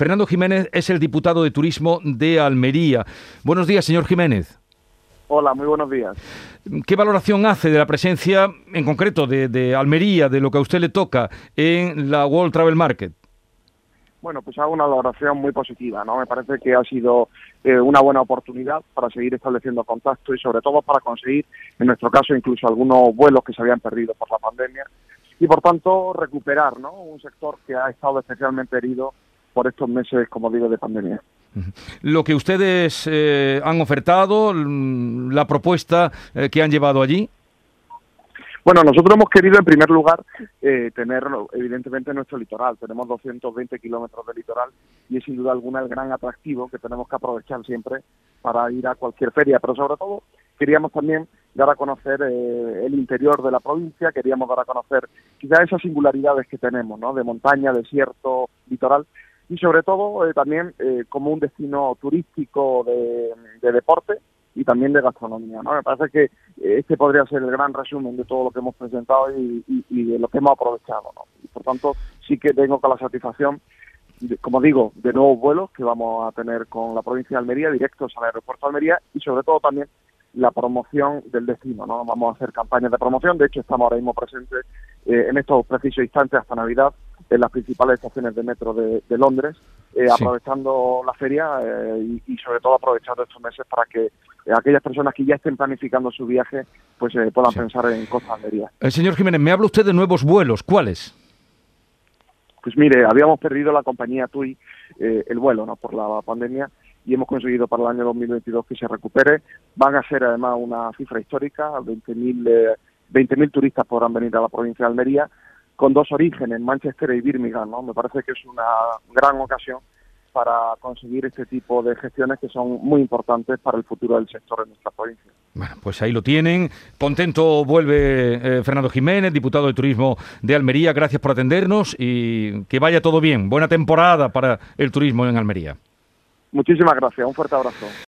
Fernando Jiménez es el diputado de Turismo de Almería. Buenos días, señor Jiménez. Hola, muy buenos días. ¿Qué valoración hace de la presencia, en concreto, de, Almería, de lo que a usted le toca en la World Travel Market? Bueno, pues hago una valoración muy positiva, ¿no? Me parece que ha sido eh, una buena oportunidad para seguir estableciendo contacto y sobre todo para conseguir, en nuestro caso, incluso algunos vuelos que se habían perdido por la pandemia y por tanto recuperar, ¿no? Un sector que ha estado especialmente herido por estos meses, como digo, de pandemia. Lo que ustedes eh, han ofertado, la propuesta eh, que han llevado allí. Bueno, nosotros hemos querido en primer lugar eh, tener evidentemente nuestro litoral. Tenemos 220 kilómetros de litoral y es sin duda alguna el gran atractivo que tenemos que aprovechar siempre para ir a cualquier feria. Pero sobre todo queríamos también dar a conocer el interior de la provincia, queríamos dar a conocer quizás esas singularidades que tenemos, ¿no? De montaña, desierto, litoral y sobre todo eh, también eh, como un destino turístico de, deporte y también de gastronomía. ¿no? Me parece que eh, este podría ser el gran resumen de todo lo que hemos presentado y, de lo que hemos aprovechado. ¿no? Y por tanto, sí que tengo con la satisfacción, como digo, de nuevos vuelos que vamos a tener con la provincia de Almería, directos al aeropuerto de Almería y sobre todo también la promoción del destino. ¿no? Vamos a hacer campañas de promoción, de hecho estamos ahora mismo presentes en estos precisos instantes hasta Navidad en las principales estaciones de metro de, Londres, eh, aprovechando la feria eh, y, sobre todo aprovechando estos meses para que eh, aquellas personas que ya estén planificando su viaje pues puedan pensar en Costa Almería. señor Jiménez, me habla usted de nuevos vuelos, ¿cuáles? Pues mire, habíamos perdido la compañía TUI el vuelo ¿no? por la pandemia y hemos conseguido para el año 2022 que se recupere. Van a ser además una cifra histórica, 20.000 20 turistas podrán venir a la provincia de Almería con dos orígenes, Manchester y Birmingham, ¿no? Me parece que es una gran ocasión para conseguir este tipo de gestiones que son muy importantes para el futuro del sector en nuestra provincia. Bueno, pues ahí lo tienen. Contento vuelve eh, Fernando Jiménez, diputado de Turismo de Almería. Gracias por atendernos y que vaya todo bien. Buena temporada para el turismo en Almería. Muchísimas gracias. Un fuerte abrazo.